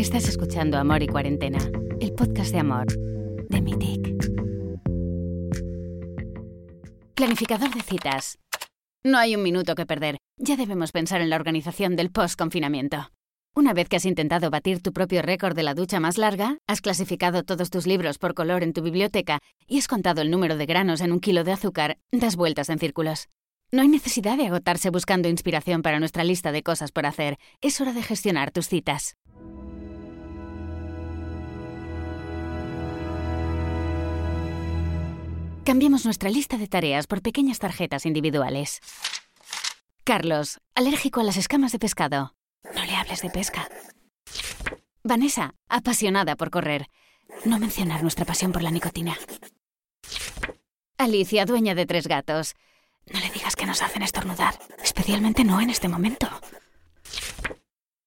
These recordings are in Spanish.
Estás escuchando Amor y Cuarentena, el podcast de amor de Mitic. Planificador de citas. No hay un minuto que perder. Ya debemos pensar en la organización del post-confinamiento. Una vez que has intentado batir tu propio récord de la ducha más larga, has clasificado todos tus libros por color en tu biblioteca y has contado el número de granos en un kilo de azúcar, das vueltas en círculos. No hay necesidad de agotarse buscando inspiración para nuestra lista de cosas por hacer. Es hora de gestionar tus citas. Cambiemos nuestra lista de tareas por pequeñas tarjetas individuales. Carlos, alérgico a las escamas de pescado. No le hables de pesca. Vanessa, apasionada por correr. No mencionar nuestra pasión por la nicotina. Alicia, dueña de tres gatos. No le digas que nos hacen estornudar, especialmente no en este momento.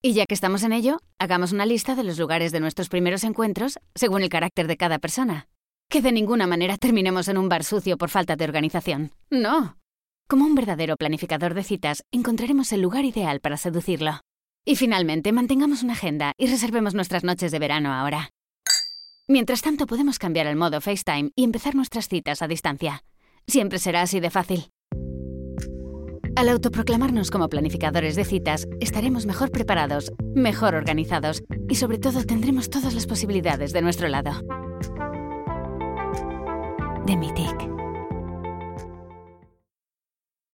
Y ya que estamos en ello, hagamos una lista de los lugares de nuestros primeros encuentros según el carácter de cada persona. Que de ninguna manera terminemos en un bar sucio por falta de organización. No. Como un verdadero planificador de citas, encontraremos el lugar ideal para seducirlo. Y finalmente, mantengamos una agenda y reservemos nuestras noches de verano ahora. Mientras tanto, podemos cambiar el modo FaceTime y empezar nuestras citas a distancia. Siempre será así de fácil. Al autoproclamarnos como planificadores de citas, estaremos mejor preparados, mejor organizados y sobre todo tendremos todas las posibilidades de nuestro lado. de miték.